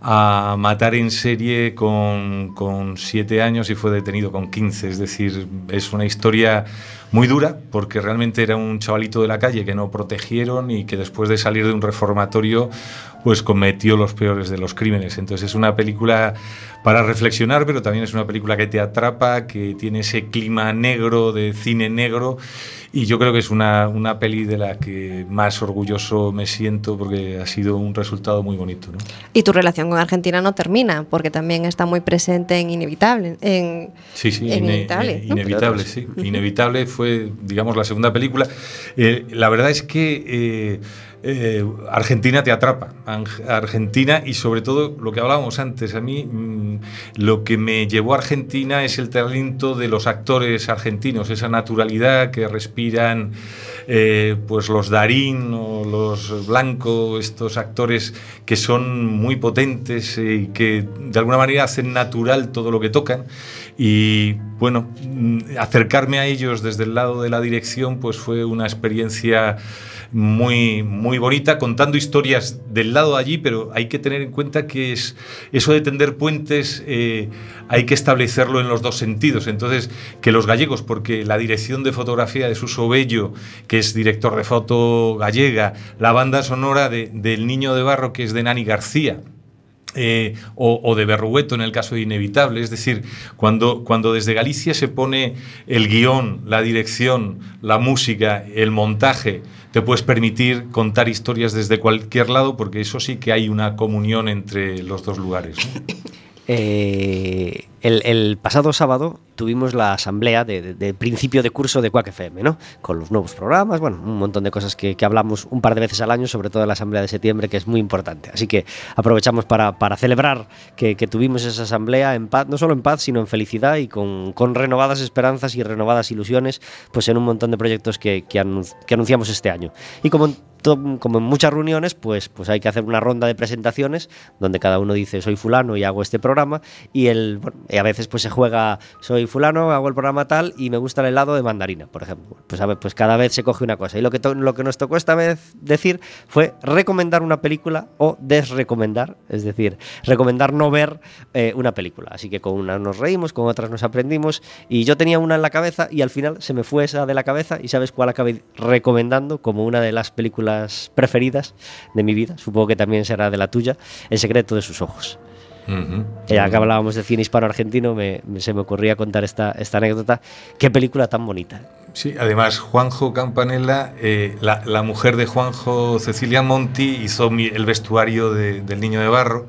a matar en serie con, con siete años y fue detenido con 15. Es decir, es una historia muy dura porque realmente era un chavalito de la calle que no protegieron y que después de salir de un reformatorio pues cometió los peores de los crímenes. Entonces es una película para reflexionar, pero también es una película que te atrapa, que tiene ese clima negro de cine negro y yo creo que es una, una peli de la que más orgulloso me siento porque ha sido un resultado muy bonito. ¿no? Y tu relación con Argentina no termina, porque también está muy presente en Inevitable. En, Sí, sí, en ine- Inevitable. ¿no? inevitable, sí. Inevitable fue, digamos, la segunda película. Eh, la verdad es que eh, eh, Argentina te atrapa. Argentina y sobre todo lo que hablábamos antes, a mí mm, lo que me llevó a Argentina es el talento de los actores argentinos, esa naturalidad que respiran eh, pues los Darín o los Blanco, estos actores que son muy potentes eh, y que de alguna manera hacen natural todo lo que tocan. Y bueno, mm, acercarme a ellos desde el lado de la dirección pues fue una experiencia muy, muy bonita, contando historias del lado de allí, pero hay que tener en cuenta que es eso de tender puentes eh, hay que establecerlo en los dos sentidos. Entonces, que los gallegos, porque la dirección de fotografía de Suso Bello, que es director de foto gallega, la banda sonora de, del Niño de Barro, que es de Nani García, eh, o, de Berrueto en el caso de Inevitable. Es decir, cuando, cuando desde Galicia se pone el guion, la dirección, la música, el montaje, te puedes permitir contar historias desde cualquier lado, porque eso sí que hay una comunión entre los dos lugares. Eh, el, pasado sábado tuvimos la asamblea de, principio de curso de Quack FM, ¿no? Con los nuevos programas, bueno, un montón de cosas que, hablamos un par de veces al año, sobre todo la asamblea de septiembre, que es muy importante. Así que aprovechamos para, celebrar que, tuvimos esa asamblea en paz, no solo en paz, sino en felicidad y con, renovadas esperanzas y renovadas ilusiones, pues en un montón de proyectos que, que, anun- que anunciamos este año. Y como como en muchas reuniones, pues, pues hay que hacer una ronda de presentaciones donde cada uno dice soy fulano y hago este programa y, el, y a veces pues se juega soy fulano, hago el programa tal y me gusta el helado de mandarina, por ejemplo. Pues, a ver, pues cada vez se coge una cosa. Y lo que, lo que nos tocó esta vez decir fue recomendar una película o desrecomendar, es decir, recomendar no ver eh, una película. Así que con unas nos reímos, con otras nos aprendimos y yo tenía una en la cabeza y al final se me fue esa de la cabeza y sabes cuál acabé recomendando como una de las películas preferidas de mi vida, supongo que también será de la tuya, El secreto de sus ojos. Ujú. Ya que hablábamos de cine hispano-argentino, me- me- se me ocurría contar esta, esta anécdota. Qué película tan bonita. Sí, además Juanjo Campanella, eh, la, la mujer de Juanjo, Cecilia Monti, hizo mi- el vestuario de- del niño de barro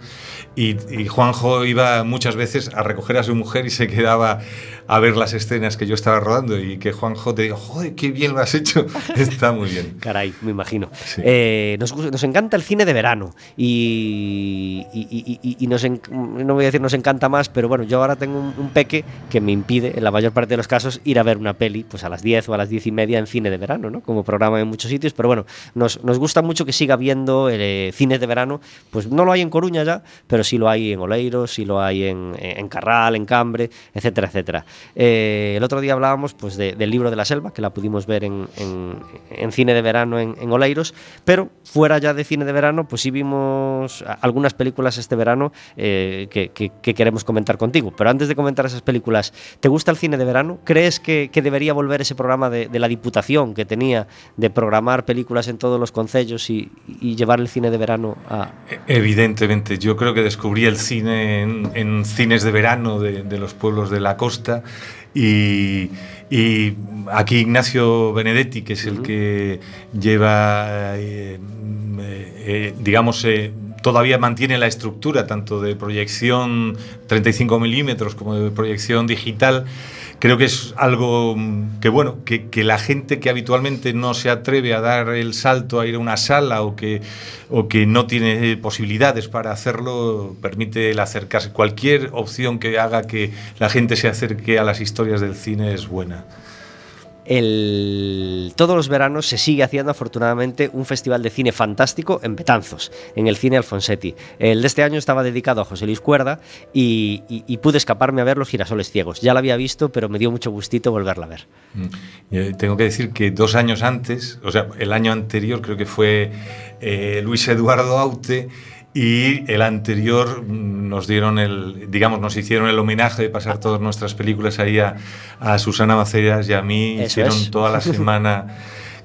y, y Juanjo iba muchas veces a recoger a su mujer y se quedaba a ver las escenas que yo estaba rodando y que Juanjo te diga, joder, qué bien lo has hecho, está muy bien. Caray, me imagino. Sí. Eh, nos, nos encanta el cine de verano y, y- y- y- y nos en- no voy a decir nos encanta más, pero bueno, yo ahora tengo un, un peque que me impide, en la mayor parte de los casos, ir a ver una peli pues a las 10 o a las 10 y media en cine de verano, ¿no? Como programa en muchos sitios, pero bueno, nos, nos gusta mucho que siga viendo eh, cines de verano, pues no lo hay en Coruña ya, pero sí lo hay en Oleiros, sí lo hay en, en Carral, en Cambre, etcétera, etcétera. Eh, el otro día hablábamos pues, de- del libro de la selva, que la pudimos ver en, en- en cine de verano en, en Oleiros, pero fuera ya de cine de verano, pues sí vimos algunas películas este verano eh, que, que- que queremos comentar contigo. Pero antes de comentar esas películas, ¿te gusta el cine de verano? ¿Crees que, debería volver ese programa de, la Diputación que tenía de programar películas en todos los concellos y, llevar el cine de verano a, Evidentemente, yo creo que descubrí el cine en, cines de verano de los pueblos de la costa y, y aquí Ignacio Benedetti, que es el que lleva, eh, eh, digamos, eh, todavía mantiene la estructura tanto de proyección 35 milímetros como de proyección digital. Creo que es algo que, bueno, que, que la gente que habitualmente no se atreve a dar el salto a ir a una sala o que, o que no tiene posibilidades para hacerlo, permite el acercarse. Cualquier opción que haga que la gente se acerque a las historias del cine es buena. El, todos los veranos se sigue haciendo afortunadamente un festival de cine fantástico en Betanzos, en el cine Alfonsetti. El de este año estaba dedicado a José Luis Cuerda y, pude escaparme a ver Los girasoles ciegos. Ya la había visto, pero me dio mucho gustito volverla a ver. Mm. Eh, Tengo que decir que dos años antes, o sea, el año anterior creo que fue eh, Luis Eduardo Aute y el anterior mm, nos dieron el, digamos, nos hicieron el homenaje de pasar todas nuestras películas ahí a, a Susana Maceras y a mí, Eso hicieron es. toda la semana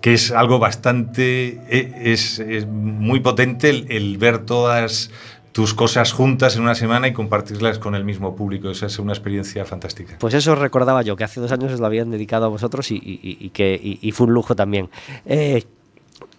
que es algo bastante, eh, es, es muy potente el, el ver todas tus cosas juntas en una semana y compartirlas con el mismo público. Esa es una experiencia fantástica. Pues eso recordaba yo, que hace dos años os lo habían dedicado a vosotros y, y- y- que y- y fue un lujo también. Eh,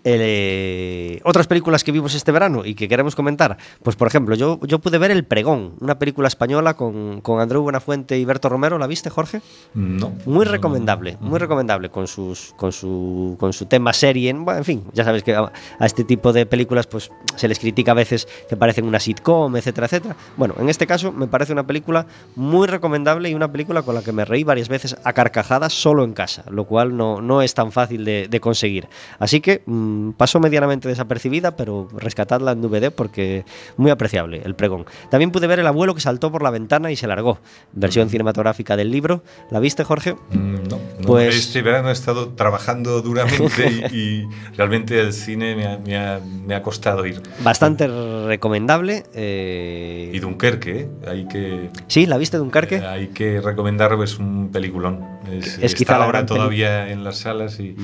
el, eh, otras películas que vimos este verano y que queremos comentar, pues por ejemplo, yo, yo pude ver El Pregón, una película española con, con Andreu Buenafuente y Berto Romero, ¿la viste, Jorge? No. Muy recomendable, muy recomendable con sus con su con su tema serie, bueno, en fin, ya sabes que a, a este tipo de películas pues se les critica a veces que parecen una sitcom, etcétera, etcétera. Bueno, en este caso me parece una película muy recomendable y una película con la que me reí varias veces a carcajadas solo en casa, lo cual no, no es tan fácil de, de conseguir. Así que mm, pasó medianamente desapercibida, pero rescatadla en DVD porque muy apreciable el pregón. También pude ver El abuelo que saltó por la ventana y se largó, versión cinematográfica del libro. ¿La viste, Jorge? Mm, No, no. Pues- este verano he estado trabajando duramente y, y realmente el cine me ha, me ha- me ha costado ir. Bastante recomendable. eh, Y Dunkerque, ¿eh? hay que, Sí, ¿la viste Dunkerque? eh, hay que recomendar, es un peliculón. Es, Es quizá está ahora todavía en las salas y,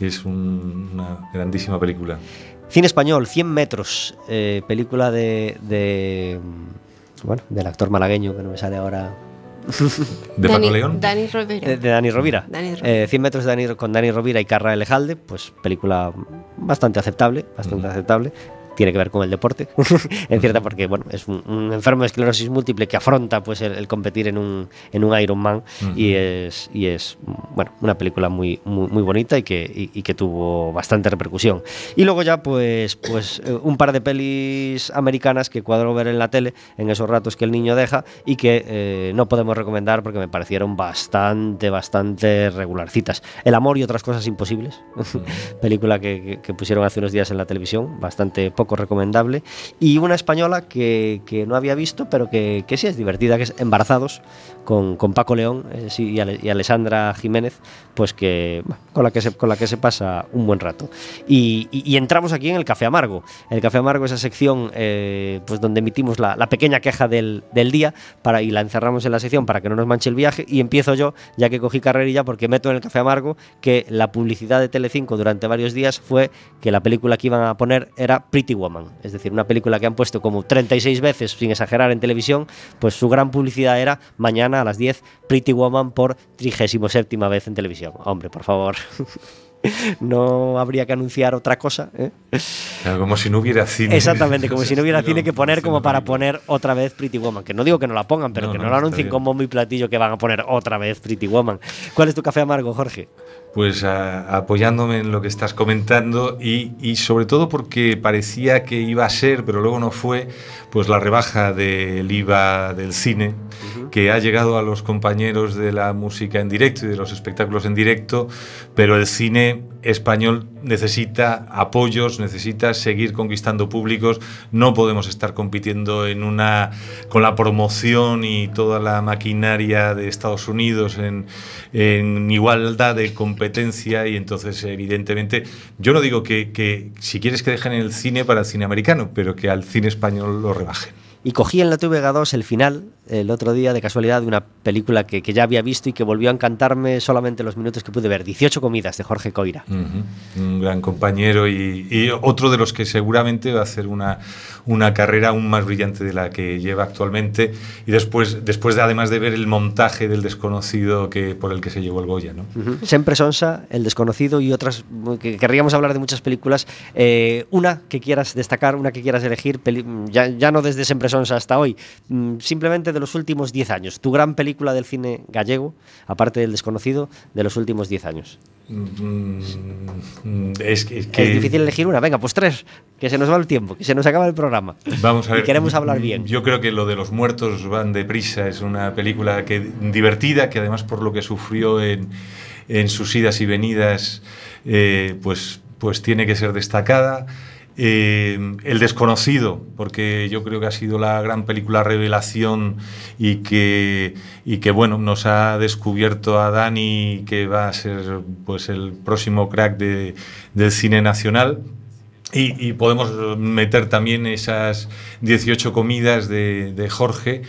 y es un- una grandísima película. Cine español, 100 metros, eh, película de, de, bueno, del actor malagueño que no me sale ahora, ¿De Dani, Paco León? Dani Rovira. de, de Dani Rovira. Dani Rovira. Eh, 100 metros de Dani- con Dani Rovira y Carra Elejalde, pues película bastante aceptable, bastante aceptable. Tiene que ver con el deporte, en cierta porque bueno es un, un enfermo de esclerosis múltiple que afronta pues el, el competir en un, en un Ironman y es y es bueno una película muy muy, muy bonita y que y, y que tuvo bastante repercusión. Y luego ya pues pues eh, un par de pelis americanas que cuadro ver en la tele en esos ratos que el niño deja y que eh, no podemos recomendar porque me parecieron bastante bastante regularcitas. El amor y otras cosas imposibles película que, que- que pusieron hace unos días en la televisión bastante poco recomendable. Y una española que, que no había visto pero que, que sí es divertida que es Embarazados con, con Paco León eh, sí, y, Ale- y Alessandra Jiménez pues que con la que se, con la que se pasa un buen rato. Y, y- y entramos aquí en el Café Amargo. El Café Amargo esa sección eh, pues donde emitimos la, la pequeña queja del, del día para, y la encerramos en la sección para que no nos manche el viaje y empiezo yo ya que cogí carrerilla porque meto en el Café Amargo que la publicidad de Telecinco durante varios días fue que la película que iban a poner era Pretty Woman es decir una película que han puesto como 36 veces sin exagerar en televisión pues su gran publicidad era mañana a las 10 Pretty Woman por 37 vez en televisión hombre por favor no habría que anunciar otra cosa ¿eh? Claro, como si no hubiera cine. Exactamente, como si no hubiera cine que poner como para poner otra vez Pretty Woman. Que no digo que no la pongan, pero No, que no, está anuncien con bombo y platillo que van a poner otra vez Pretty Woman. ¿Cuál es tu café amargo, Jorge? Pues apoyándome en lo que estás comentando y, y sobre todo porque parecía que iba a ser, pero luego no fue, pues la rebaja del IVA del cine que ha llegado a los compañeros de la música en directo y de los espectáculos en directo, pero el cine español necesita apoyos, necesita seguir conquistando públicos, no podemos estar compitiendo en una con la promoción y toda la maquinaria de Estados Unidos en, igualdad de competencia y entonces evidentemente yo no digo que, que si quieres que dejen el cine para el cine americano, pero que al cine español lo rebajen. Y cogí en la TVG2 el final, el otro día, de casualidad, de una película que, que ya había visto y que volvió a encantarme solamente los minutos que pude ver. 18 comidas, de Jorge Coira. Un gran compañero y, y otro de los que seguramente va a hacer una, una carrera aún más brillante de la que lleva actualmente. Y después, después de, además de ver el montaje del desconocido que, por el que se llevó el Goya. ¿no? Siempre Sonsa, El Desconocido y otras que querríamos hablar de muchas películas. Eh, una que quieras destacar, una que quieras elegir, ya, ya no desde Siempre Sonsa hasta hoy, mm, simplemente de los últimos 10 años. Tu gran película del cine gallego, aparte del Desconocido, de los últimos 10 años. Mm, Es, que- es que Es difícil elegir una. Venga, pues tres, que se nos va el tiempo, que se nos acaba el programa. Vamos a ver. Y queremos hablar bien. Yo creo que lo de los muertos van deprisa. Es una película que divertida, que además por lo que sufrió en, en sus idas y venidas, eh, pues, pues tiene que ser destacada. Eh, el desconocido, porque yo creo que ha sido la gran película revelación y que, y que bueno, nos ha descubierto a Dani, que va a ser pues el próximo crack de- del cine nacional. Y, y podemos meter también esas 18 comidas de, de Jorge,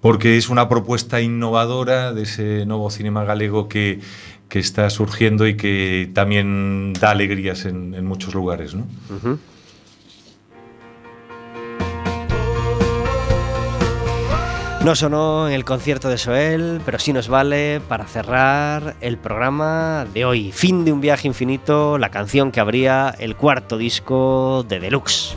porque es una propuesta innovadora de ese nuevo cinema galego que, que está surgiendo y que también da alegrías en, en muchos lugares. ¿no? Ujú. No sonó en el concierto de Soel, pero sí nos vale para cerrar el programa de hoy. Fin de un viaje infinito, la canción que abría el cuarto disco de Deluxe.